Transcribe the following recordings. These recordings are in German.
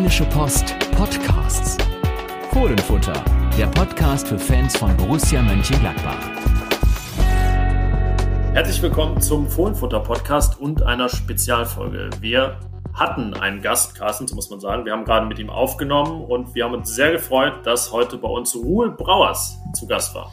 Rheinische Post Podcasts. Fohlenfutter, der Podcast für Fans von Borussia Mönchengladbach. Herzlich willkommen zum Fohlenfutter Podcast und einer Spezialfolge. Wir hatten einen Gast, Carsten, so muss man sagen. Wir haben gerade mit ihm aufgenommen und wir haben uns sehr gefreut, dass heute bei uns Ruhl Brauers zu Gast war.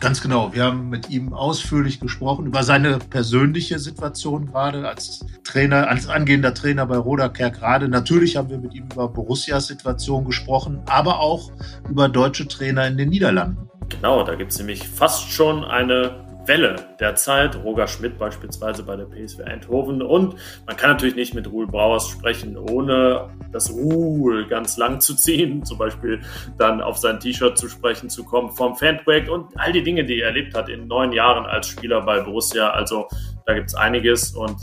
Ganz genau. Wir haben mit ihm ausführlich gesprochen über seine persönliche Situation gerade als Trainer, als angehender Trainer bei Roda Kerkrade. Natürlich haben wir mit ihm über Borussias Situation gesprochen, aber auch über deutsche Trainer in den Niederlanden. Genau, da gibt es nämlich fast schon eine Welle der Zeit. Roger Schmidt beispielsweise bei der PSW Eindhoven. Und man kann natürlich nicht mit Ruhl Brauers sprechen, ohne das Ruhl ganz lang zu ziehen. Zum Beispiel dann auf sein T-Shirt zu sprechen zu kommen vom Fanprojekt und all die Dinge, die er erlebt hat in neun Jahren als Spieler bei Borussia. Also da gibt es einiges und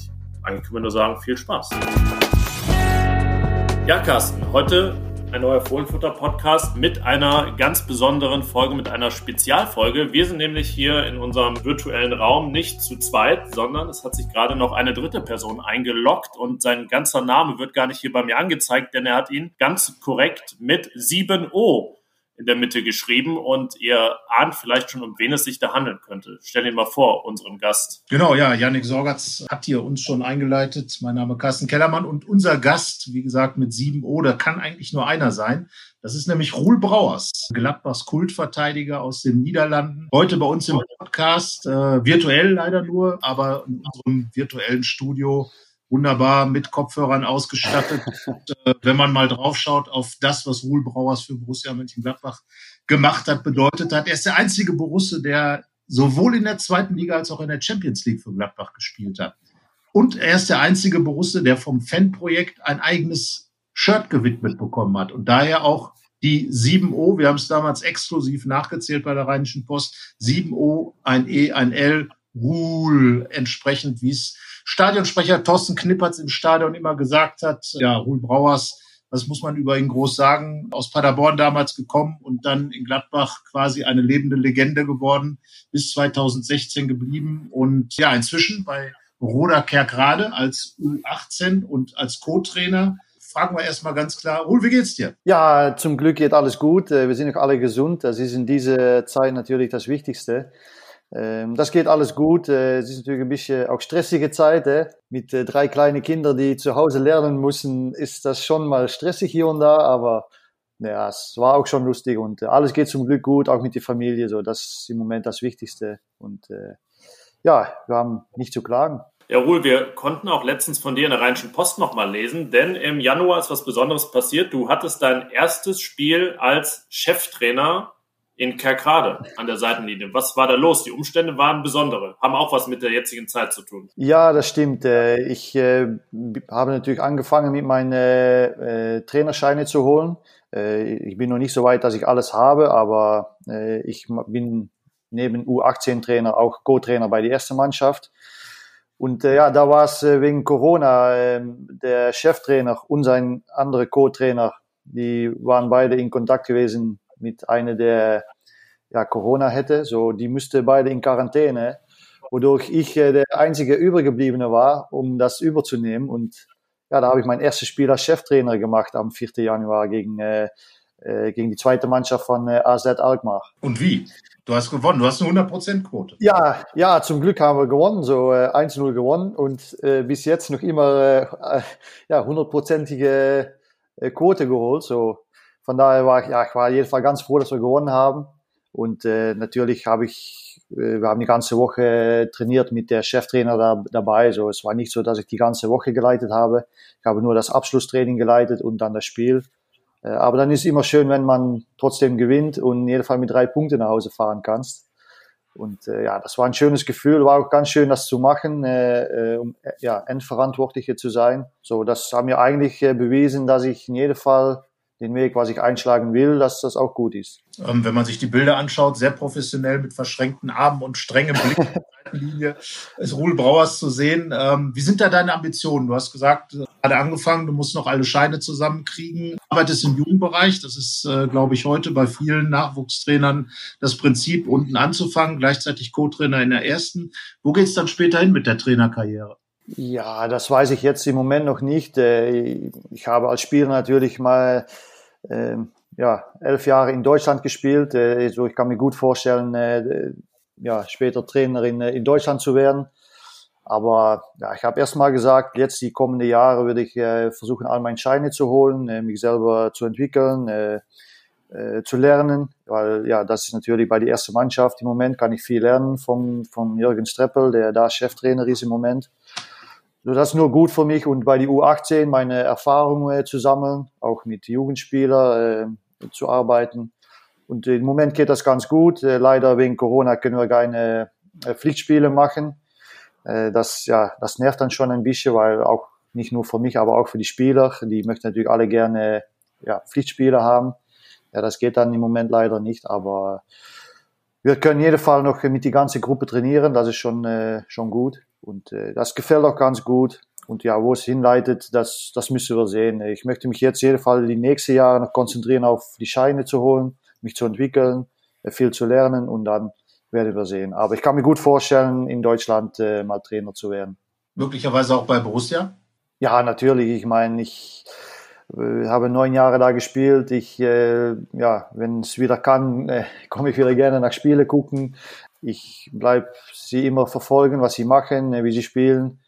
eigentlich können wir nur sagen, viel Spaß. Ja, Carsten, heute ein neuer Fohlenfutter-Podcast mit einer ganz besonderen Folge, mit einer Spezialfolge. Wir sind nämlich hier in unserem virtuellen Raum nicht zu zweit, sondern es hat sich gerade noch eine dritte Person eingeloggt und sein ganzer Name wird gar nicht hier bei mir angezeigt, denn er hat ihn ganz korrekt mit 7O in der Mitte geschrieben und ihr ahnt vielleicht schon, um wen es sich da handeln könnte. Stell ihn mal vor, unserem Gast. Genau, ja, Yannick Sorgatz hat hier uns schon eingeleitet. Mein Name ist Carsten Kellermann und unser Gast, wie gesagt, mit 7O, da kann eigentlich nur einer sein. Das ist nämlich Ruhl Brauers, Gladbachs Kultverteidiger aus den Niederlanden. Heute bei uns im Podcast, äh, virtuell leider nur, aber in unserem virtuellen Studio wunderbar mit Kopfhörern ausgestattet. Und, äh, wenn man mal draufschaut auf das, was Ruhl Brauers für Borussia Mönchengladbach gemacht hat, bedeutet hat, er ist der einzige Borusse, der sowohl in der zweiten Liga als auch in der Champions League für Gladbach gespielt hat. Und er ist der einzige Borusse, der vom Fanprojekt ein eigenes Shirt gewidmet bekommen hat und daher auch die 7O, wir haben es damals exklusiv nachgezählt bei der Rheinischen Post, 7O, ein E, ein L, Ruhl, entsprechend wie es Stadionsprecher Thorsten Knippertz im Stadion immer gesagt hat, ja, Ruhl Brauers, was muss man über ihn groß sagen, aus Paderborn damals gekommen und dann in Gladbach quasi eine lebende Legende geworden, bis 2016 geblieben und ja, inzwischen bei Roda Kerkrade als U18 und als Co-Trainer. Fragen wir erstmal ganz klar, Ruhl, wie geht's dir? Ja, zum Glück geht alles gut. Äh, wir sind noch alle gesund. Das ist in dieser Zeit natürlich das Wichtigste. Ähm, das geht alles gut. Äh, es ist natürlich ein bisschen auch stressige Zeit. Äh? Mit äh, drei kleinen Kindern, die zu Hause lernen müssen, ist das schon mal stressig hier und da, aber ja, es war auch schon lustig und alles geht zum Glück gut, auch mit der Familie. So, das ist im Moment das Wichtigste. Und ja, wir haben nicht zu klagen. Ja, Ruhl, wir konnten auch letztens von dir in der Rheinischen Post nochmal lesen, denn im Januar ist was Besonderes passiert. Du hattest dein erstes Spiel als Cheftrainer in Kerkrade an der Seitenlinie. Was war da los? Die Umstände waren besondere, haben auch was mit der jetzigen Zeit zu tun. Ja, das stimmt. Äh, ich äh, habe natürlich angefangen, mit meinen äh, Trainerscheine zu holen. Ich bin noch nicht so weit, dass ich alles habe, aber ich bin neben U18-Trainer auch Co-Trainer bei der ersten Mannschaft. Und ja, da war es wegen Corona, ähm, der Cheftrainer und sein anderer Co-Trainer, die waren beide in Kontakt gewesen mit einer, der ja, Corona hätte. So, die müsste beide in Quarantäne, wodurch ich äh, der einzige Übergebliebene war, um das überzunehmen. Und ja, da habe ich mein erstes Spiel als Cheftrainer gemacht am 4. Januar gegen, äh, äh, gegen die zweite Mannschaft von äh, AZ Alkmaar. Und wie? Du hast gewonnen, du hast eine 100%-Quote. Ja, ja, zum Glück haben wir gewonnen, so äh, 1-0 gewonnen und äh, bis jetzt noch immer äh, ja, 100%ige äh, Quote geholt. So, von daher war ich, ja, ich war jeden Fall ganz froh, dass wir gewonnen haben. Und äh, natürlich habe ich, äh, wir haben die ganze Woche trainiert mit der Cheftrainer da, dabei. So, es war nicht so, dass ich die ganze Woche geleitet habe. Ich habe nur das Abschlusstraining geleitet und dann das Spiel. Äh, aber dann ist es immer schön, wenn man trotzdem gewinnt und in jedem Fall mit drei Punkten nach Hause fahren kannst. Und äh, ja, das war ein schönes Gefühl, war auch ganz schön, das zu machen, äh, äh um ja, Endverantwortliche zu sein. So, das haben mir eigentlich äh, bewiesen, dass ich in jedem Fall den Weg, was ich einschlagen will, dass das auch gut ist. Ähm, wenn man sich die Bilder anschaut, sehr professionell mit verschränkten Armen und strengem Blick in der Seitenlinie ist Ruhl Brauers zu sehen. Ähm, wie sind da deine Ambitionen? Du hast gesagt, hast gerade angefangen, du musst noch alle Scheine zusammenkriegen. Du arbeitest im Jugendbereich. Das ist, äh, glaube ich, heute bei vielen Nachwuchstrainern das Prinzip, unten anzufangen, gleichzeitig Co-Trainer in der ersten. Wo geht es dann später hin mit der Trainerkarriere? Ja, das weiß ich jetzt im Moment noch nicht. Äh, ich habe als Spieler natürlich mal ähm, ja, elf Jahre in Deutschland gespielt. Also ich kann mir gut vorstellen, äh, ja, später Trainer in, Deutschland zu werden. Aber ja, ich habe erst mal gesagt, jetzt die kommenden Jahre würde ich versuchen, all meine Scheine zu holen, mich selber zu entwickeln, zu lernen, weil ja, das ist natürlich bei der ersten Mannschaft im Moment, kann ich viel lernen vom, vom Jürgen Streppel, der da Cheftrainer ist im Moment. Also das ist nur gut für mich und bei die U18 meine Erfahrungen zu sammeln, auch mit Jugendspielern äh, zu arbeiten. Und im Moment geht das ganz gut. Äh, leider wegen Corona können wir keine äh, Pflichtspiele machen. Äh, das, ja, das nervt dann schon ein bisschen, weil auch nicht nur für mich, aber auch für die Spieler. Die möchten natürlich alle gerne ja, Pflichtspiele haben. Ja, das geht dann im Moment leider nicht, aber wir können in jedem Fall noch mit die ganze Gruppe trainieren. Das ist schon, äh, schon gut. Und äh, das gefällt auch ganz gut. Und ja, wo es hinleitet, das, das müssen wir sehen. Ich möchte mich jetzt jeden Fall die nächsten Jahre noch konzentrieren auf die Scheine zu holen, mich zu entwickeln, äh, viel zu lernen und dann werden wir sehen. Aber ich kann mir gut vorstellen, in Deutschland äh, mal Trainer zu werden. Möglicherweise auch bei Borussia? Ja, natürlich. Ich meine, ich äh, habe neun Jahre da gespielt. Ich, äh, ja, wenn es wieder kann, äh, komme ich wieder gerne nach Spiele gucken. Ich bleibe sie immer verfolgen, was sie machen, wie sie spielen.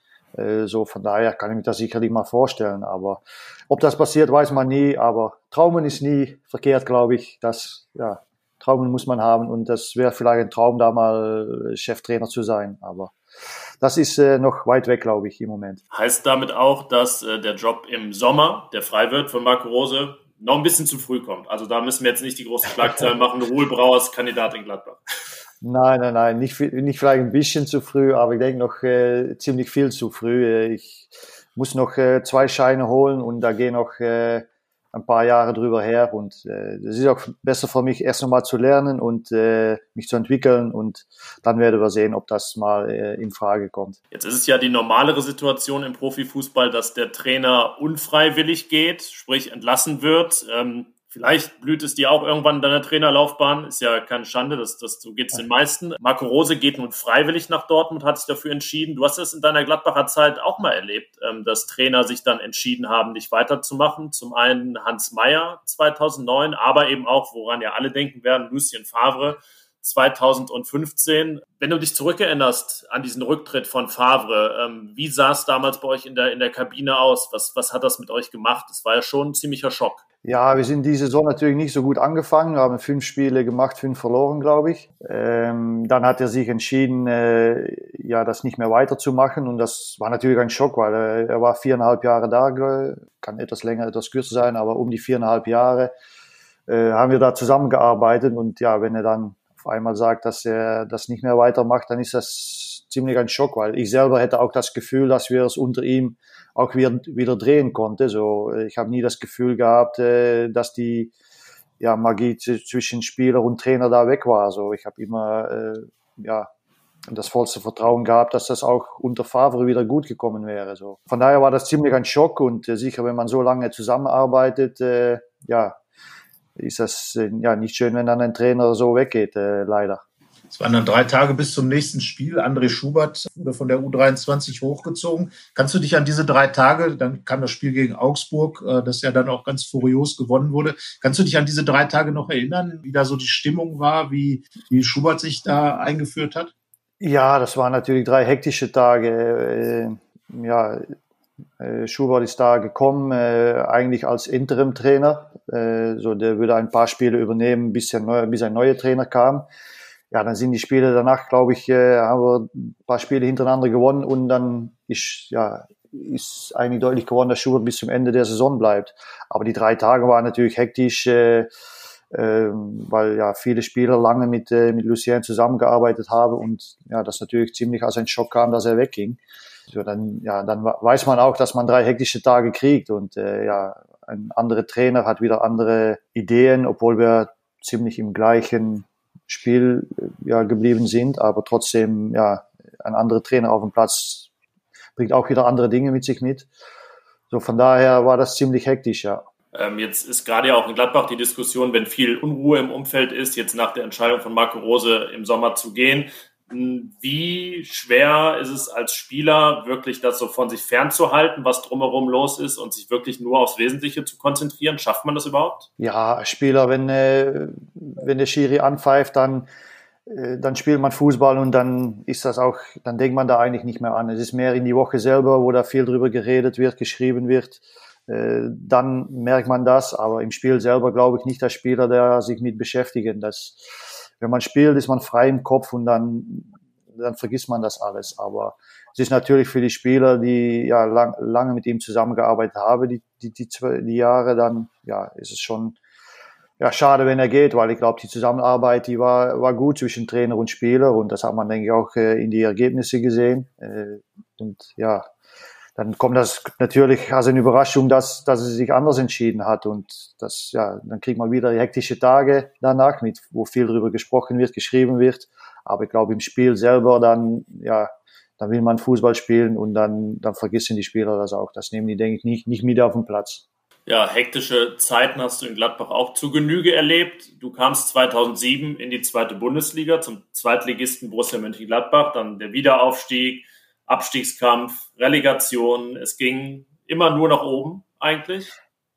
So von daher kann ich mir das sicherlich mal vorstellen. Aber ob das passiert, weiß man nie. Aber Traumen ist nie verkehrt, glaube ich. Das, ja, Traumen muss man haben und das wäre vielleicht ein Traum, da mal Cheftrainer zu sein. Aber das ist äh, noch weit weg, glaube ich, im Moment. Heißt damit auch, dass äh, der Job im Sommer, der frei wird von Marco Rose, noch ein bisschen zu früh kommt. Also da müssen wir jetzt nicht die große Schlagzeilen machen, Ruhl Brauers Kandidat in Gladbach. Nein, nein, nein, nicht, nicht vielleicht ein bisschen zu früh, aber ich denke noch äh, ziemlich viel zu früh. Äh, ich muss noch äh, zwei Scheine holen und da gehen noch äh, ein paar Jahre drüber her und äh, das ist auch besser für mich, erst nochmal zu lernen und äh, mich zu entwickeln und dann werden wir sehen, ob das mal äh, in Frage kommt. Jetzt ist es ja die normalere Situation im Profifußball, dass der Trainer unfreiwillig geht, sprich entlassen wird. Ähm, Vielleicht blüht es dir auch irgendwann in deiner Trainerlaufbahn. Ist ja keine Schande, das, das, so geht es den meisten. Marco Rose geht nun freiwillig nach Dortmund, hat sich dafür entschieden. Du hast es in deiner Gladbacher Zeit auch mal erlebt, ähm, dass Trainer sich dann entschieden haben, nicht weiterzumachen. Zum einen Hans Meyer 2009, aber eben auch, woran ja alle denken werden, Lucien Favre 2015. Wenn du dich zurückerinnerst an diesen Rücktritt von Favre, ähm, wie sah es damals bei euch in der, in der Kabine aus? Was, was hat das mit euch gemacht? Es war ja schon ein ziemlicher Schock. Ja, wir sind diese Saison natürlich nicht so gut angefangen. Wir haben fünf Spiele gemacht, fünf verloren, glaube ich. Ähm, dann hat er sich entschieden, äh, ja, das nicht mehr weiterzumachen. Und das war natürlich ein Schock, weil er, er war viereinhalb Jahre da, kann etwas länger, etwas kürzer sein, aber um die viereinhalb Jahre äh, haben wir da zusammengearbeitet. Und ja, wenn er dann auf einmal sagt, dass er das nicht mehr weitermacht, dann ist das ziemlich ein Schock, weil ich selber hätte auch das Gefühl, dass wir es unter ihm auch wieder, wieder drehen konnte. So, ich habe nie das Gefühl gehabt, äh, dass die ja, Magie zwischen Spieler und Trainer da weg war. So, ich habe immer äh, ja, das vollste Vertrauen gehabt, dass das auch unter Favre wieder gut gekommen wäre. So. Von daher war das ziemlich ein Schock und äh, sicher, wenn man so lange zusammenarbeitet, äh, ja, ist das äh, ja nicht schön, wenn dann ein Trainer so weggeht, äh, leider. Es waren dann drei Tage bis zum nächsten Spiel. André Schubert wurde von der U23 hochgezogen. Kannst du dich an diese drei Tage, dann kam das Spiel gegen Augsburg, äh, das ja dann auch ganz furios gewonnen wurde. Kannst du dich an diese drei Tage noch erinnern, wie da so die Stimmung war, wie, wie Schubert sich da eingeführt hat? Ja, das waren natürlich drei hektische Tage. Ja, äh, Schubert ist da gekommen, äh, eigentlich als Interim-Trainer. Äh, so, der würde ein paar Spiele übernehmen, bis neuer, bis ein neuer Trainer kam. Ja, dann sind die Spiele danach, glaube ich, äh, haben wir ein paar Spiele hintereinander gewonnen und dann ist, ja, ist eigentlich deutlich geworden, dass Schubert bis zum Ende der Saison bleibt. Aber die drei Tage waren natürlich hektisch, äh, äh, weil ja viele Spieler lange mit, äh, mit Lucien zusammengearbeitet haben und ja, das natürlich ziemlich als ein Schock kam, dass er wegging. So, dann, ja, dann weiß man auch, dass man drei hektische Tage kriegt und äh, ja, ein anderer Trainer hat wieder andere Ideen, obwohl wir ziemlich im gleichen Spiel äh, ja, geblieben sind, aber trotzdem ja, ein anderer Trainer auf dem Platz bringt auch wieder andere Dinge mit sich mit. So von daher war das ziemlich hektisch, ja. Ähm, jetzt ist gerade ja auch in Gladbach die Diskussion, wenn viel Unruhe im Umfeld ist, jetzt nach der Entscheidung von Marco Rose im Sommer zu gehen, Wie schwer ist es als Spieler, wirklich das so von sich fernzuhalten, was drumherum los ist und sich wirklich nur aufs Wesentliche zu konzentrieren? Schafft man das überhaupt? Ja, Spieler, wenn, äh, wenn der Schiri anpfeift, dann, äh, dann spielt man Fußball und dann ist das auch, dann denkt man da eigentlich nicht mehr an. Es ist mehr in die Woche selber, wo da viel drüber geredet wird, geschrieben wird. Äh, dann merkt man das, aber im Spiel selber glaube ich nicht der Spieler, der sich mit beschäftigen. Das, wenn man spielt, ist man frei im Kopf und dann, dann vergisst man das alles. Aber es ist natürlich für die Spieler, die ja lang, lange mit ihm zusammengearbeitet haben, die, die, die, zwei, die Jahre, dann ja, ist es schon ja, schade, wenn er geht, weil ich glaube, die Zusammenarbeit, die war, war gut zwischen Trainer und Spieler und das hat man, denke ich, auch äh, in die Ergebnisse gesehen. Äh, und ja, dann kommt das natürlich als eine Überraschung, dass, dass er sich anders entschieden hat. Und das, ja, dann kriegt man wieder hektische Tage danach, mit, wo viel darüber gesprochen wird, geschrieben wird. Aber ich glaube, im Spiel selber dann, ja, dann will man Fußball spielen und dann, dann vergessen die Spieler das auch. Das nehmen die, denke ich, nicht, nicht mit auf den Platz. Ja, hektische Zeiten hast du in Gladbach auch zu Genüge erlebt. Du kamst 2007 in die zweite Bundesliga zum Zweitligisten Borussia Mönchengladbach, dann der Wiederaufstieg, Abstiegskampf, Relegation. Es ging immer nur nach oben eigentlich,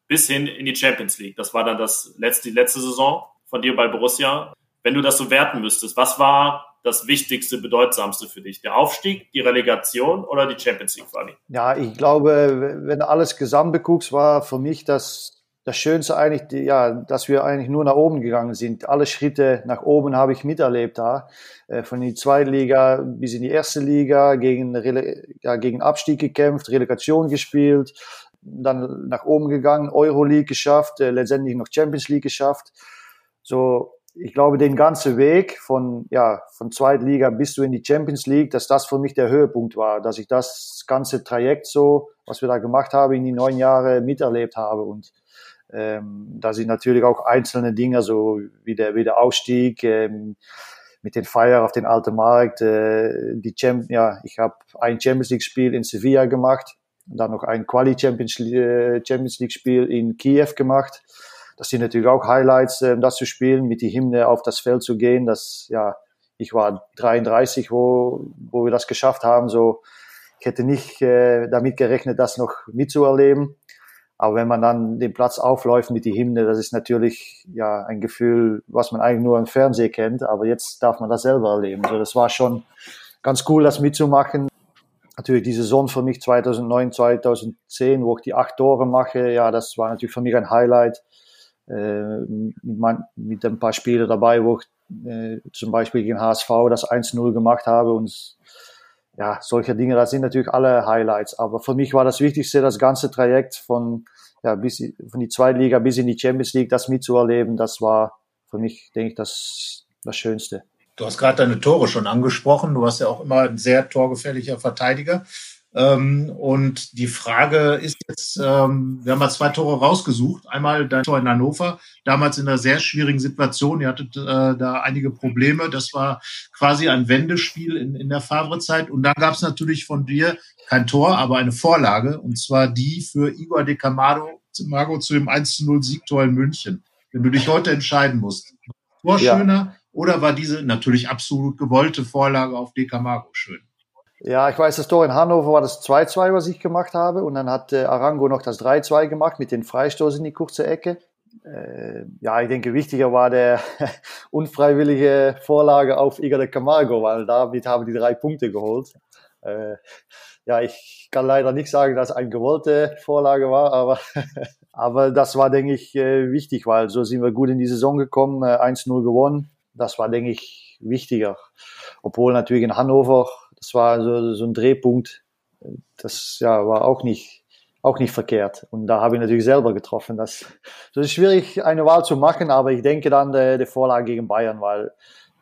bis hin in die Champions League. Das war dann das letzte, die letzte Saison von dir bei Borussia. Wenn du das so werten müsstest, was war das Wichtigste, Bedeutsamste für dich? Der Aufstieg, die Relegation oder die Champions League Quali? Ja, ich glaube, wenn du alles gesamt beguckst, war für mich das das Schönste eigentlich, ja, dass wir eigentlich nur nach oben gegangen sind. Alle Schritte nach oben habe ich miterlebt da. Äh, von die zweite Liga bis in die erste Liga, gegen, ja, gegen Abstieg gekämpft, Relegation gespielt, dann nach oben gegangen, Euroleague geschafft, äh, letztendlich noch Champions League geschafft. So, ich glaube, den ganzen Weg von, ja, von Zweitliga bis du in die Champions League, dass das für mich der Höhepunkt war, dass ich das ganze Trajekt so, was wir da gemacht haben, in die neun Jahre miterlebt habe und ähm, da sind natürlich auch einzelne Dinge, so wie der, wie der Ausstieg ähm, mit den Feiern auf den alten Markt. Äh, die Champ ja, ich habe ein Champions League Spiel in Sevilla gemacht, dann noch ein Quali Champions, äh, Champions League Spiel in Kiew gemacht. Das sind natürlich auch Highlights, äh, das zu spielen, mit die Hymne auf das Feld zu gehen. Das ja, ich war 33, wo wo wir das geschafft haben. So, ich hätte nicht äh, damit gerechnet, das noch mitzuerleben. Aber wenn man dann den Platz aufläuft mit die Hymne, das ist natürlich ja ein Gefühl, was man eigentlich nur im Fernsehen kennt. Aber jetzt darf man das selber erleben. So, das war schon ganz cool, das mitzumachen. Natürlich die Saison für mich 2009, 2010, wo ich die acht Tore mache, ja, das war natürlich für mich ein Highlight. Äh, mit, mit ein paar Spielen dabei, wo ich äh, zum Beispiel gegen HSV das 1-0 gemacht habe und ja, solche Dinge, das sind natürlich alle Highlights. Aber für mich war das Wichtigste, das ganze Trajekt von, ja, bis, von die Zweitliga bis in die Champions League, das mitzuerleben, das war für mich, denke ich, das, das Schönste. Du hast gerade deine Tore schon angesprochen. Du warst ja auch immer ein sehr torgefährlicher Verteidiger. Ähm, und die Frage ist jetzt, ähm, wir haben mal zwei Tore rausgesucht. Einmal dein Tor in Hannover, damals in einer sehr schwierigen Situation. Ihr hattet äh, da einige Probleme. Das war quasi ein Wendespiel in, in der Favre-Zeit. Und dann gab es natürlich von dir kein Tor, aber eine Vorlage. Und zwar die für Igor de Camargo, Camargo zu dem 1-0-Siegtor in München. Wenn du dich heute entscheiden musst. Tor ja. schöner oder war diese natürlich absolut gewollte Vorlage auf de Camargo schön? Ja, ich weiß, das Tor in Hannover war das 2-2, was ich gemacht habe. Und dann hat äh, Arango noch das 3-2 gemacht mit den Freistoß in die kurze Ecke. Äh, ja, ich denke, wichtiger war der unfreiwillige Vorlage auf Igor de Camargo, weil damit haben die drei Punkte geholt. Äh, ja, ich kann leider nicht sagen, dass eine gewollte Vorlage war, aber, aber das war, denke ich, äh, wichtig, weil so sind wir gut in die Saison gekommen, 1-0 äh, gewonnen. Das war, denke ich, wichtiger. Obwohl natürlich in Hannover das war so, so ein Drehpunkt, das ja, war auch nicht, auch nicht verkehrt. Und da habe ich natürlich selber getroffen. Das, das ist schwierig, eine Wahl zu machen, aber ich denke dann der, der Vorlage gegen Bayern, weil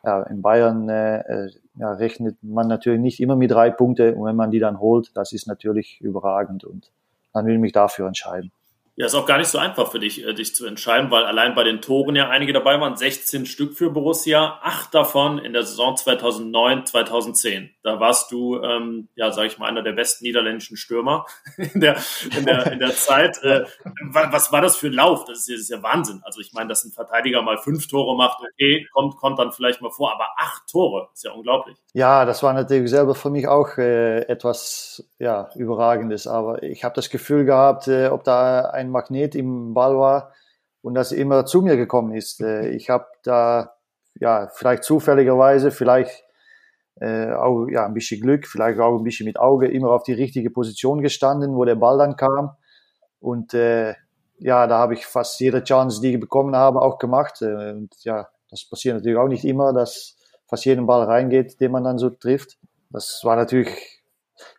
ja, in Bayern äh, äh, ja, rechnet man natürlich nicht immer mit drei Punkte und wenn man die dann holt, das ist natürlich überragend und dann will ich mich dafür entscheiden. Ja, ist auch gar nicht so einfach für dich, äh, dich zu entscheiden, weil allein bei den Toren ja einige dabei waren, 16 Stück für Borussia, acht davon in der Saison 2009, 2010. Da warst du, ähm, ja, sage ich mal, einer der besten niederländischen Stürmer in der, in der, in der Zeit. Äh, was war das für ein Lauf? Das ist, das ist ja Wahnsinn. Also ich meine, dass ein Verteidiger mal fünf Tore macht, okay, kommt, kommt dann vielleicht mal vor, aber acht Tore, ist ja unglaublich. Ja, das war natürlich selber für mich auch äh, etwas ja, Überragendes, aber ich habe das Gefühl gehabt, äh, ob da ein ein Magnet im Ball war und das immer zu mir gekommen ist. Äh, ich habe da ja vielleicht zufälligerweise, vielleicht äh, auch ja ein bisschen Glück, vielleicht auch ein bisschen mit Auge immer auf die richtige Position gestanden, wo der Ball dann kam und äh, ja, da habe ich fast jede Chance, die ich bekommen habe, auch gemacht. Äh, und ja, das passiert natürlich auch nicht immer, dass fast jeden Ball reingeht, den man dann so trifft. Das war natürlich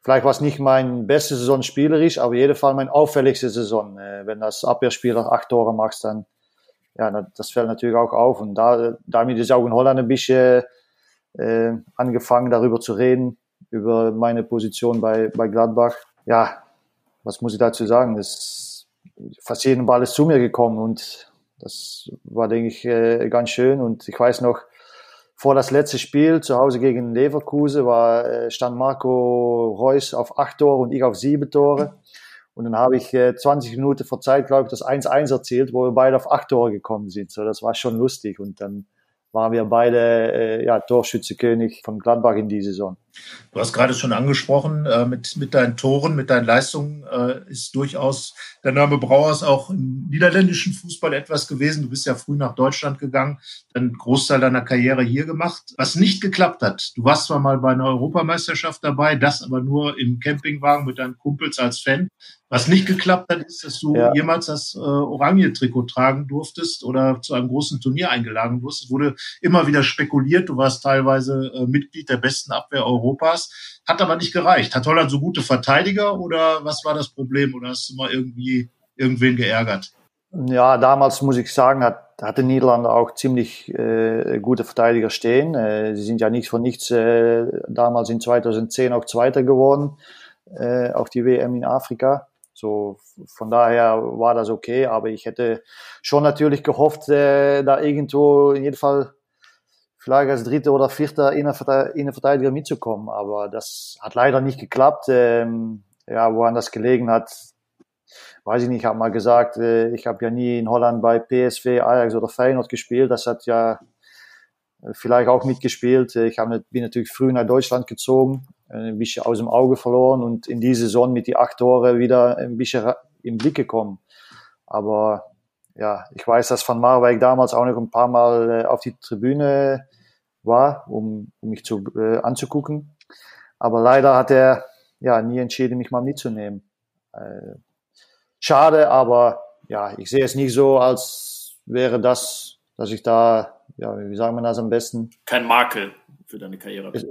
Vielleicht war es nicht mein beste Saison spielerisch, aber in jedem Fall mein auffälligste Saison. Äh, wenn das Abwehrspieler acht Tore machst, dann ja, das fällt natürlich auch auf. Und da, damit ist auch in Holland ein bisschen äh, angefangen, darüber zu reden, über meine Position bei, bei Gladbach. Ja, was muss ich dazu sagen? Das, fast jeden Ball ist zu mir gekommen und das war, denke ich, äh, ganz schön. Und ich weiß noch, vor das letzte Spiel zu Hause gegen Leverkusen war, äh, stand Marco Reus auf acht Tore und ich auf sieben Tore. Und dann habe ich äh, 20 Minuten vor Zeit, glaube ich, das 1-1 erzielt, wo wir beide auf acht Tore gekommen sind. So, das war schon lustig. Und dann waren wir beide äh, ja, Torschützekönig von Gladbach in die Saison. Du hast gerade schon angesprochen, äh, mit, mit deinen Toren, mit deinen Leistungen äh, ist durchaus der Name Brauers auch im niederländischen Fußball etwas gewesen. Du bist ja früh nach Deutschland gegangen, einen Großteil deiner Karriere hier gemacht. Was nicht geklappt hat, du warst zwar mal bei einer Europameisterschaft dabei, das aber nur im Campingwagen mit deinen Kumpels als Fan. Was nicht geklappt hat, ist, dass du ja. jemals das äh, Oranje-Trikot tragen durftest oder zu einem großen Turnier eingeladen wurdest. Es wurde immer wieder spekuliert. Du warst teilweise äh, Mitglied der besten Abwehr Europas. Hat aber nicht gereicht. Hat Holland so gute Verteidiger oder was war das Problem? Oder hast du mal irgendwie irgendwen geärgert? Ja, damals muss ich sagen, hat, hatte Niederlande auch ziemlich äh, gute Verteidiger stehen. Äh, sie sind ja nicht von nichts äh, damals in 2010 auch Zweiter geworden äh, auf die WM in Afrika. So, von daher war das okay, aber ich hätte schon natürlich gehofft, äh, da irgendwo in jedem Fall vielleicht als dritter oder vierter Innenverteidiger mitzukommen. Aber das hat leider nicht geklappt. Ähm, ja, woran das gelegen hat, weiß ich nicht. Ich habe mal gesagt, äh, ich habe ja nie in Holland bei PSV, Ajax oder Feyenoord gespielt. Das hat ja äh, vielleicht auch mitgespielt. Ich hab, bin natürlich früh nach Deutschland gezogen, äh, ein bisschen aus dem Auge verloren und in die Saison mit die acht Tore wieder ein bisschen im Blick gekommen. Aber ja, ich weiß, dass Van Marwijk damals auch noch ein paar Mal äh, auf die Tribüne war, um, um mich zu, äh, anzugucken. Aber leider hat er ja nie entschieden, mich mal mitzunehmen. Äh, schade, aber ja, ich sehe es nicht so, als wäre das, dass ich da, ja, wie sagen wir das am besten? Kein Makel für deine Karriere. Es,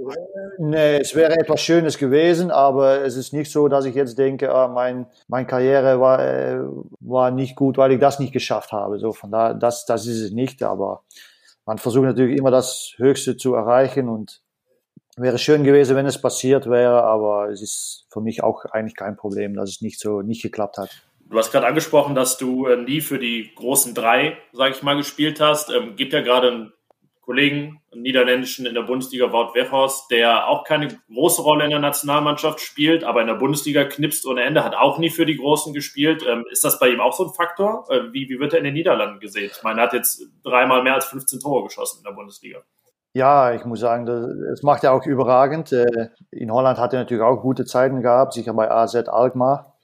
nee, es wäre etwas Schönes gewesen, aber es ist nicht so, dass ich jetzt denke, ah, mein, meine Karriere war, äh, war nicht gut, weil ich das nicht geschafft habe. So, von da, das, das ist es nicht, aber man versucht natürlich immer das Höchste zu erreichen und wäre schön gewesen, wenn es passiert wäre, aber es ist für mich auch eigentlich kein Problem, dass es nicht so nicht geklappt hat. Du hast gerade angesprochen, dass du äh, nie für die großen drei, sage ich mal, gespielt hast. Ähm, gibt ja gerade einen Kollegen, einen niederländischen in der Bundesliga, Wout Weghorst, der auch keine große Rolle in der Nationalmannschaft spielt, aber in der Bundesliga knipst ohne Ende, hat auch nie für die Großen gespielt. Ähm, ist das bei ihm auch so ein Faktor? Äh, wie, wie wird er in den Niederlanden gesehen? Ich meine, er hat jetzt dreimal mehr als 15 Tore geschossen in der Bundesliga. Ja, ich muss sagen, das macht er auch überragend. Äh, in Holland hat er natürlich auch gute Zeiten gehabt, sicher bei AZ Alkmaar.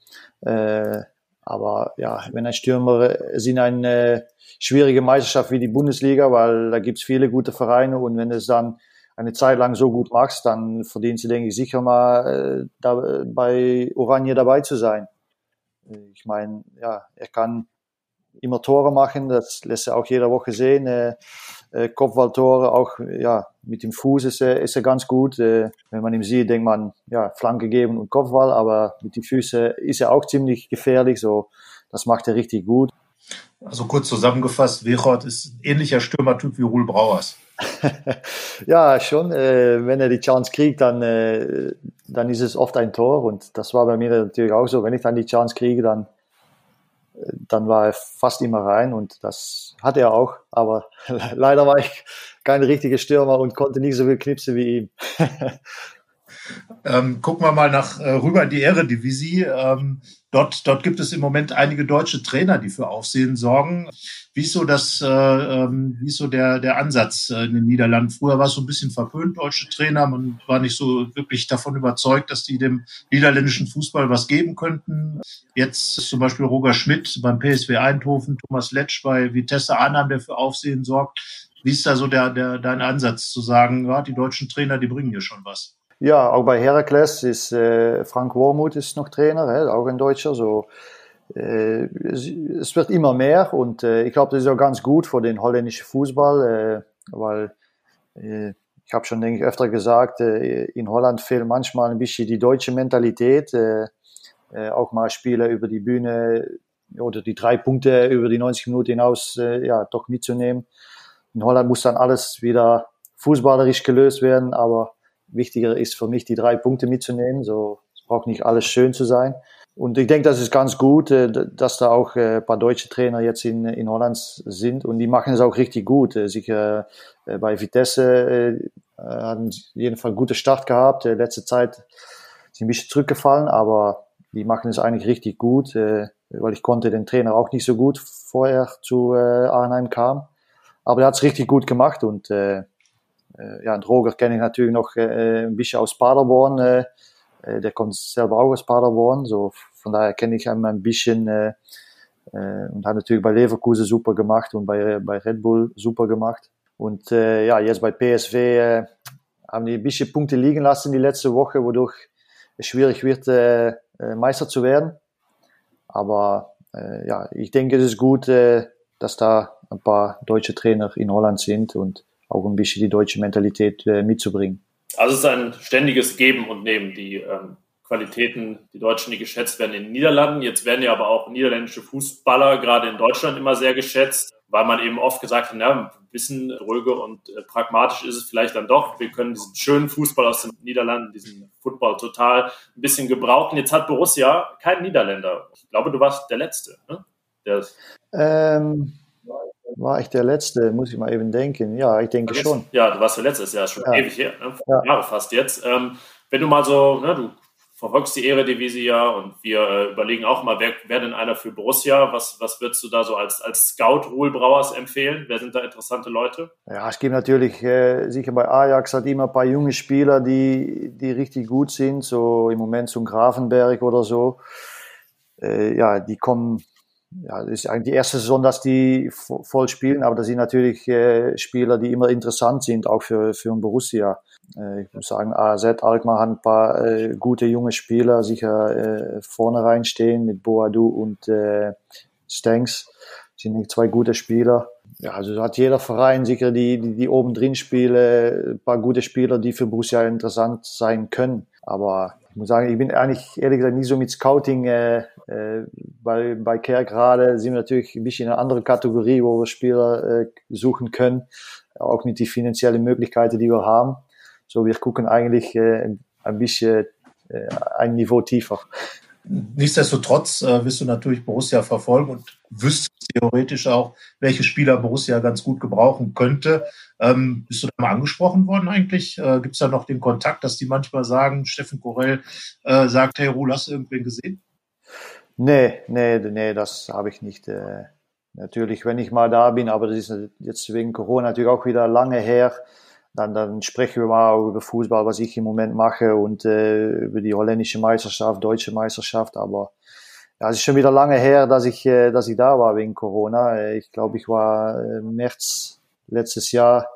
Äh, aber ja, wenn ein Stürmer ist in eine schwierige Meisterschaft wie die Bundesliga, weil da gibt's viele gute Vereine und wenn es dann eine Zeit lang so gut machst, dann verdienst du, denke ich, sicher mal äh, da, bei Oranje dabei zu sein. Ich meine, ja, er kann immer Tore machen, das lässt er auch jede Woche sehen. Äh, äh, Kopfballtore, auch ja, mit dem Fuß ist er, ist er ganz gut. Äh, wenn man ihn sieht, denkt man, ja, Flanke geben und Kopfball, aber mit den Füßen ist er auch ziemlich gefährlich. So, das macht er richtig gut. Also kurz zusammengefasst, Wechort ist ein ähnlicher Stürmertyp wie Ruhl Brauers. ja, schon. Äh, wenn er die Chance kriegt, dann, äh, dann ist es oft ein Tor. Und das war bei mir natürlich auch so. Wenn ich dann die Chance kriege, dann dann war er fast immer rein und das hat er auch. Aber leider war ich kein richtiger Stürmer und konnte nicht so viel knipsen wie ihm. Ähm, gucken wir mal nach äh, rüber in die Eredivisie. Ähm, dort, dort gibt es im Moment einige deutsche Trainer, die für Aufsehen sorgen. Wie ist so das, äh, ähm, wie ist so der, der Ansatz äh, in den Niederlanden? Früher war es so ein bisschen verpönt, deutsche Trainer. Man war nicht so wirklich davon überzeugt, dass die dem niederländischen Fußball was geben könnten. Jetzt ist zum Beispiel Roger Schmidt beim PSW Eindhoven, Thomas Letsch bei Vitesse Arnhem, der für Aufsehen sorgt. Wie ist da so der, der, dein Ansatz zu sagen, ja, die deutschen Trainer, die bringen hier schon was? Ja, auch bei Heracles ist äh, Frank Wormuth ist noch Trainer, hè, auch ein Deutscher. So, äh, es, wird immer mehr und äh, ich glaube, das ist auch ganz gut für den holländischen Fußball, äh, weil äh, ich habe schon, denke ich, öfter gesagt, äh, in Holland fehlt manchmal ein bisschen die deutsche Mentalität, äh, äh, auch mal Spiele über die Bühne oder die drei Punkte über die 90 Minuten hinaus äh, ja, doch mitzunehmen. In Holland muss dann alles wieder fußballerisch gelöst werden, aber wichtiger ist für mich, die drei Punkte mitzunehmen. So, es braucht nicht alles schön zu sein. Und ich denke, das ist ganz gut, äh, dass da auch äh, ein paar deutsche Trainer jetzt in, in Holland sind und die machen es auch richtig gut. Äh, sicher bei Vitesse haben jeden Fall einen guten Start gehabt. Letzte Zeit sind ein bisschen zurückgefallen, aber die machen es eigentlich richtig gut, weil ich konnte den Trainer auch nicht so gut vorher zu Arnheim kam. Aber er hat es richtig gut gemacht und äh, ja, und Roger kenne ich natürlich noch äh, ein bisschen aus Paderborn. Der kommt selber auch aus Paderborn. So, von daher kenne ich ihn ein bisschen äh, äh, und hat natürlich bei Leverkusen super gemacht und bei, bei Red Bull super gemacht. Und äh, ja, jetzt bei PSV äh, haben die ein bisschen Punkte liegen lassen die letzte Woche, wodurch es schwierig wird, äh, Meister zu werden. Aber äh, ja, ich denke, es ist gut, äh, dass da ein paar deutsche Trainer in Holland sind auch ein bisschen die deutsche Mentalität äh, mitzubringen. Also es ist ein ständiges Geben und Nehmen. Die ähm, Qualitäten, die Deutschen, die geschätzt werden in den Niederlanden. Jetzt werden ja aber auch niederländische Fußballer gerade in Deutschland immer sehr geschätzt, weil man eben oft gesagt hat, na, ein bisschen ruhige und äh, pragmatisch ist es vielleicht dann doch. Wir können diesen schönen Fußball aus den Niederlanden, diesen Football total ein bisschen gebrauchen. Jetzt hat Borussia keinen Niederländer. Ich glaube, du warst der Letzte. Ne? Der ähm war ich der Letzte? Muss ich mal eben denken. Ja, ich denke schon. Ja, du warst der Letzte, ist ja schon ja. ewig her, ne? ja. Jahre fast jetzt. Ähm, wenn du mal so, ne, du verfolgst die Eredivisie ja und wir äh, überlegen auch mal, wer, wer denn einer für Borussia? Was, was würdest du da so als, als Scout Ruhl Brauers empfehlen? Wer sind da interessante Leute? Ja, es gibt natürlich äh, sicher bei Ajax hat immer ein paar junge Spieler, die, die richtig gut sind, so im Moment zum Grafenberg oder so. Äh, ja, die kommen ja, das ist eigentlich die erste Saison, dass die voll spielen, aber das sind natürlich äh, Spieler, die immer interessant sind, auch für, für ein Borussia. Äh, ich muss sagen, AZ Alkmaar hat ein paar äh, gute junge Spieler sicher äh, vorne reinstehen mit Boadu und äh. Das sind zwei gute Spieler. Ja, also hat jeder Verein sicher die, die, die oben drin spielen, ein paar gute Spieler, die für Borussia interessant sein können. Aber muss sagen, ich bin eigentlich ehrlich gesagt nicht so mit Scouting, äh, äh, weil bei Care gerade sind wir natürlich ein bisschen in einer anderen Kategorie, wo wir Spieler äh, suchen können, auch mit den finanziellen Möglichkeiten, die wir haben. So, wir gucken eigentlich äh, ein bisschen äh, ein Niveau tiefer. Nichtsdestotrotz äh, wirst du natürlich Borussia verfolgen und wüsstest theoretisch auch, welche Spieler Borussia ganz gut gebrauchen könnte. Ähm, bist du da mal angesprochen worden eigentlich? Äh, Gibt es da noch den Kontakt, dass die manchmal sagen, Steffen Korell äh, sagt, hey Ruhl, hast du irgendwen gesehen? Nee, nee, nee, das habe ich nicht. Äh, natürlich, wenn ich mal da bin, aber das ist jetzt wegen Corona natürlich auch wieder lange her dann, dann sprechen wir mal über Fußball, was ich im Moment mache und äh, über die holländische Meisterschaft, deutsche Meisterschaft. Aber ja, es ist schon wieder lange her, dass ich, äh, dass ich da war wegen Corona. Äh, ich glaube, ich war äh, März letztes Jahr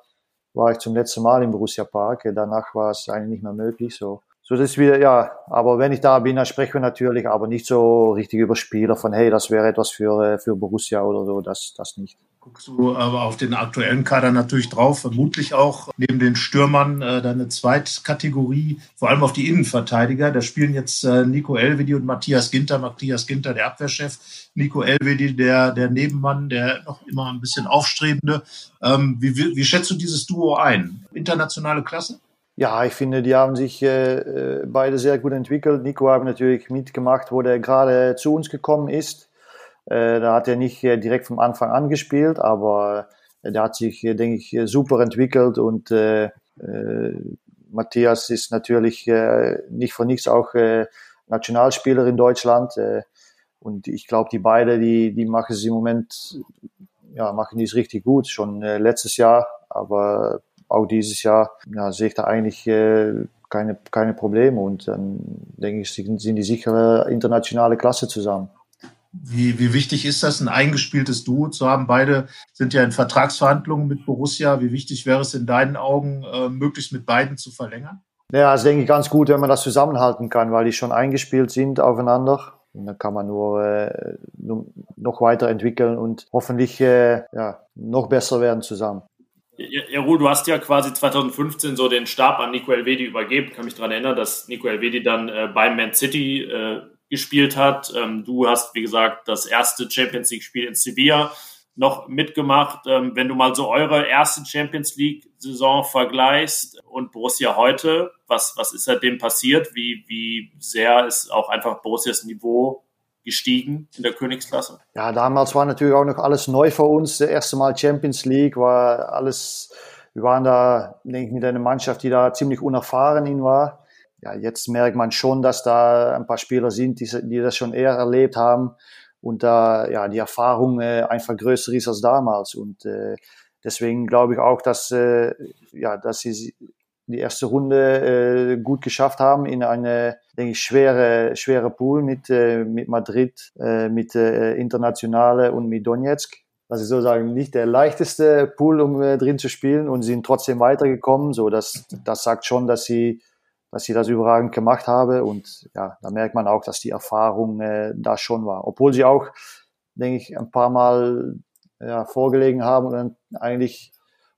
war ich zum letzten Mal im Borussia Park. Danach war es eigentlich nicht mehr möglich. So, so das ist wieder, ja, aber wenn ich da bin, dann sprechen wir natürlich, aber nicht so richtig über Spieler von, hey, das wäre etwas für, äh, für Borussia oder so, das, das nicht. Guckst du aber auf den aktuellen Kader natürlich drauf, vermutlich auch neben den Stürmern äh, deine Zweitkategorie, vor allem auf die Innenverteidiger. Da spielen jetzt äh, Nico Elvedi und Matthias Ginter. Matthias Ginter, der Abwehrchef, Nico Elvedi, der, der Nebenmann, der noch immer ein bisschen aufstrebende. Ähm, wie, wie, wie schätzt du dieses Duo ein? Internationale Klasse? Ja, ich finde, die haben sich äh, äh beide sehr gut entwickelt. Nico hat natürlich mitgemacht, wo der gerade zu uns gekommen ist Äh, da hat er nicht äh, direkt vom Anfang an gespielt, aber äh, der hat sich, äh, denke ich, super entwickelt und äh, äh, Matthias ist natürlich äh, nicht von nichts auch äh, Nationalspieler in Deutschland. Äh, und ich glaube, die beiden, die, die machen es im Moment, ja, machen die es richtig gut. Schon äh, letztes Jahr, aber auch dieses Jahr ja, sehe ich da eigentlich äh, keine, keine Probleme. Und dann denke ich, sind die sicher internationale Klasse zusammen. Wie, wie wichtig ist das, ein eingespieltes Duo zu haben? Beide sind ja in Vertragsverhandlungen mit Borussia. Wie wichtig wäre es in deinen Augen, äh, möglichst mit beiden zu verlängern? Ja, das denke ich ganz gut, wenn man das zusammenhalten kann, weil die schon eingespielt sind aufeinander. Und dann kann man nur äh, noch weiterentwickeln und hoffentlich äh, ja, noch besser werden zusammen. Ja, Ruhl, du hast ja quasi 2015 so den Stab an Nico Elvedi übergeben. Ich kann mich daran erinnern, dass Nico Elvedi dann äh, bei Man City äh, gespielt hat. Ähm, du hast, wie gesagt, das erste Champions League-Spiel in Sevilla noch mitgemacht. Ähm, wenn du mal so eure erste Champions League-Saison vergleichst und Borussia heute, was, was ist seitdem passiert? Wie, wie sehr ist auch einfach Borussias Niveau gestiegen in der Königsklasse? Ja, damals war natürlich auch noch alles neu für uns. Das erste Mal Champions League war alles, wir waren da, denke ich, mit einer Mannschaft, die da ziemlich unerfahren in war. Ja, jetzt merkt man schon, dass da ein paar Spieler sind, die, die das schon eher erlebt haben und da ja die Erfahrung äh, einfach größer ist als damals. Und äh, deswegen glaube ich auch, dass äh, ja dass sie die erste Runde äh, gut geschafft haben in eine denke ich schwere schwere Pool mit äh, mit Madrid äh, mit äh, Internationale und mit Donetsk. Also sozusagen nicht der leichteste Pool um äh, drin zu spielen und sind trotzdem weitergekommen. So dass das sagt schon dass sie dass sie das überragend gemacht habe. Und ja, da merkt man auch, dass die Erfahrung äh, da schon war. Obwohl sie auch, denke ich, ein paar Mal ja, vorgelegen haben und dann eigentlich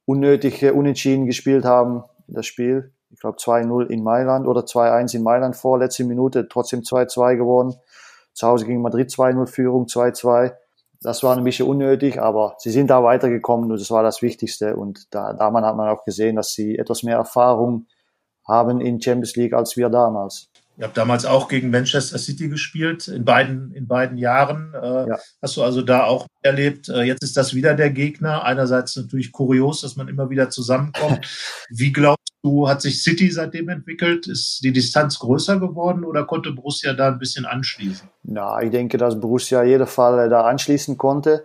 unnötig unentschieden gespielt haben, das Spiel. Ich glaube 2-0 in Mailand oder 2-1 in Mailand vor, letzte Minute, trotzdem 2-2 geworden. Zu Hause gegen Madrid 2-0 Führung, 2-2. Das war ein bisschen unnötig, aber sie sind da weitergekommen und das war das Wichtigste. Und da, da hat man auch gesehen, dass sie etwas mehr Erfahrung haben in Champions League als wir damals. Ihr habt damals auch gegen Manchester City gespielt, in beiden, in beiden Jahren. Äh, ja. Hast du also da auch erlebt? Äh, jetzt ist das wieder der Gegner. Einerseits natürlich kurios, dass man immer wieder zusammenkommt. Wie glaubst du, hat sich City seitdem entwickelt? Ist die Distanz größer geworden oder konnte Borussia da ein bisschen anschließen? Na, ich denke, dass Borussia in jedem Fall äh, da anschließen konnte.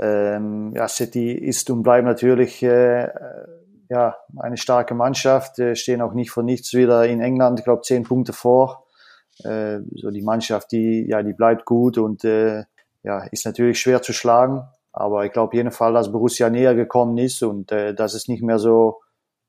Ähm, ja, City ist und bleibt natürlich äh, ja, eine starke Mannschaft, äh, stehen auch nicht vor nichts wieder in England, ich glaube, zehn Punkte vor. Äh, so die Mannschaft, die, ja, die bleibt gut und äh, ja, ist natürlich schwer zu schlagen. Aber ich glaube jeden Fall, dass Borussia näher gekommen ist und äh, dass es nicht mehr so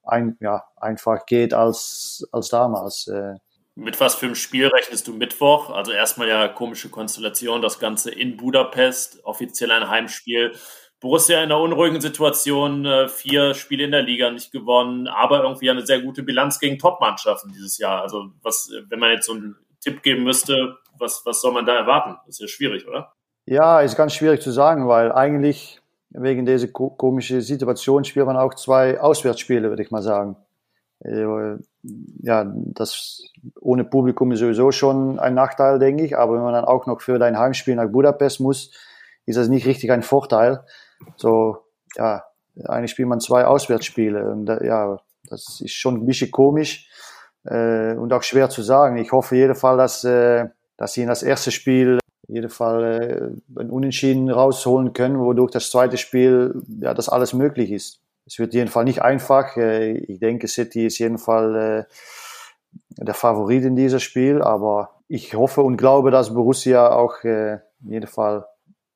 ein, ja, einfach geht als, als damals. Äh. Mit was für einem Spiel rechnest du Mittwoch? Also erstmal ja komische Konstellation, das Ganze in Budapest, offiziell ein Heimspiel. Borussia in einer unruhigen Situation, äh, vier Spiele in der Liga nicht gewonnen, aber irgendwie eine sehr gute Bilanz gegen Top-Mannschaften dieses Jahr. Also was, wenn man jetzt so einen Tipp geben müsste, was, was soll man da erwarten? Ist ja schwierig, oder? Ja, ist ganz schwierig zu sagen, weil eigentlich wegen dieser komischen Situation spielt man auch zwei Auswärtsspiele, würde ich mal sagen. Äh, ja, das ohne Publikum ist sowieso schon ein Nachteil, denke ich. Aber wenn man dann auch noch für dein Heimspiel nach Budapest muss, ist das nicht richtig ein Vorteil so, ja, eigentlich spielt man zwei Auswärtsspiele. Und ja, das ist schon ein bisschen komisch äh, und auch schwer zu sagen. Ich hoffe jeden Fall, dass, äh, dass sie in das erste Spiel jeden Fall äh, ein Unentschieden rausholen können, wodurch das zweite Spiel, ja, das alles möglich ist. Es wird jeden Fall nicht einfach. Äh, ich denke, City ist jeden Fall äh, der Favorit in diesem Spiel, aber ich hoffe und glaube, dass Borussia auch äh, Fall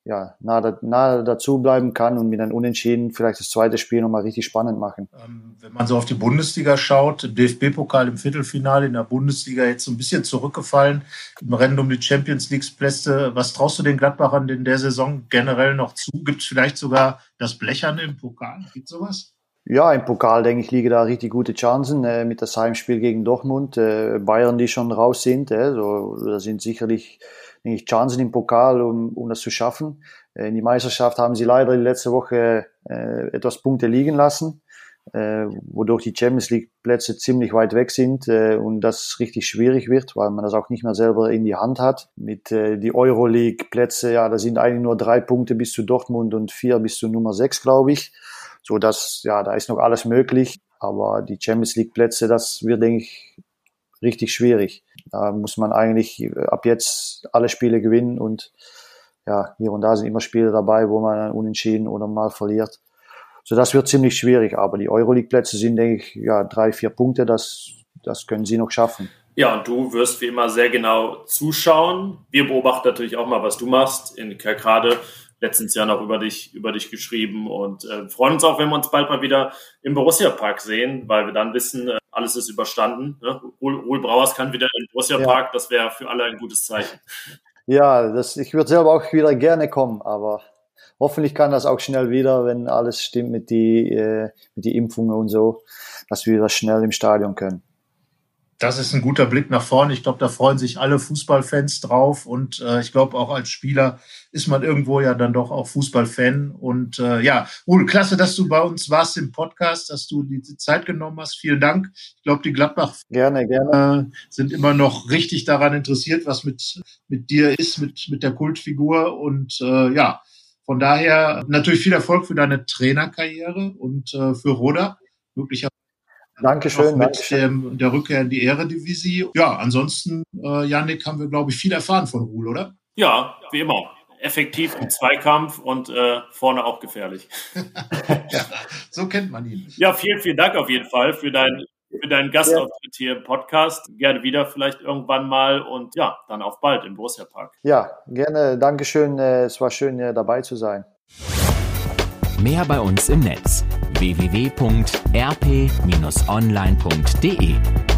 ja, nahe, nahe dazu bleiben kann und mit einem Unentschieden vielleicht das zweite Spiel nochmal richtig spannend machen. Ähm, wenn man so auf die Bundesliga schaut, DFB-Pokal im Viertelfinale in der Bundesliga jetzt so ein bisschen zurückgefallen im Rennen um die Champions League-Plätze. Was traust du den Gladbachern in der Saison generell noch zu? Gibt es vielleicht sogar das Blechern im Pokal? Gibt sowas? Ja, im Pokal, denke ich, liegen da richtig gute Chancen äh, mit das Heimspiel gegen Dortmund. Äh, Bayern, die schon raus sind, äh, so, da sind sicherlich ich, Chancen im Pokal, um, um das zu schaffen. Äh, in die Meisterschaft haben sie leider die letzte Woche äh, etwas Punkte liegen lassen. äh, wodurch die Champions League Plätze ziemlich weit weg sind äh, und das richtig schwierig wird, weil man das auch nicht mehr selber in die Hand hat. Mit äh, die Euroleague Plätze, ja, da sind eigentlich nur drei Punkte bis zu Dortmund und vier bis zu Nummer sechs, glaube ich. So dass, ja, da ist noch alles möglich. Aber die Champions League Plätze, das wird, denke ich, richtig schwierig. Da muss man eigentlich ab jetzt alle Spiele gewinnen und ja, hier und da sind immer Spiele dabei, wo man unentschieden oder mal verliert. So, das wird ziemlich schwierig, aber die Euroleague-Plätze sind, denke ich, ja, drei, vier Punkte, das, das können sie noch schaffen. Ja, und du wirst wie immer sehr genau zuschauen. Wir beobachten natürlich auch mal, was du machst. In Kerkrade letztens Jahr noch über dich, über dich geschrieben und äh, freuen uns auch, wenn wir uns bald mal wieder im Borussia Park sehen, weil wir dann wissen, äh, alles ist überstanden. Ne? Ruhl Brauers kann wieder im Borussia Park, ja. das wäre für alle ein gutes Zeichen. Ja, das, ich würde selber auch wieder gerne kommen, aber hoffentlich kann das auch schnell wieder, wenn alles stimmt mit die, äh, mit die Impfungen und so, dass wir wieder schnell im Stadion können das ist ein guter Blick nach vorne. Ich glaube, da freuen sich alle Fußballfans drauf. Und äh, ich glaube, auch als Spieler ist man irgendwo ja dann doch auch Fußballfan. Und äh, ja, Ruhl, klasse, dass du bei uns warst im Podcast, dass du die Zeit genommen hast. Vielen Dank. Ich glaube, die Gladbach gerne, gerne. Äh, sind immer noch richtig daran interessiert, was mit, mit dir ist, mit, mit der Kultfigur. Und äh, ja, von daher natürlich viel Erfolg für deine Trainerkarriere und äh, für Roda. Möglicherweise Dankeschön. Mit Dankeschön. Dem, der Rückkehr in die Eredivisie. Ja, ansonsten, äh, Janik, haben wir, glaube ich, viel erfahren von Ruhl, oder? Ja, wie immer. Effektiv im Zweikampf und äh, vorne auch gefährlich. ja, so kennt man ihn. Ja, vielen, vielen Dank auf jeden Fall für deinen für deinen Gastauftritt hier im Podcast. Gerne wieder vielleicht irgendwann mal und ja, dann auf bald im Borussia Park. Ja, gerne. Dankeschön. Äh, es war schön, dabei zu sein. Mehr bei uns im Netz www.rp-online.de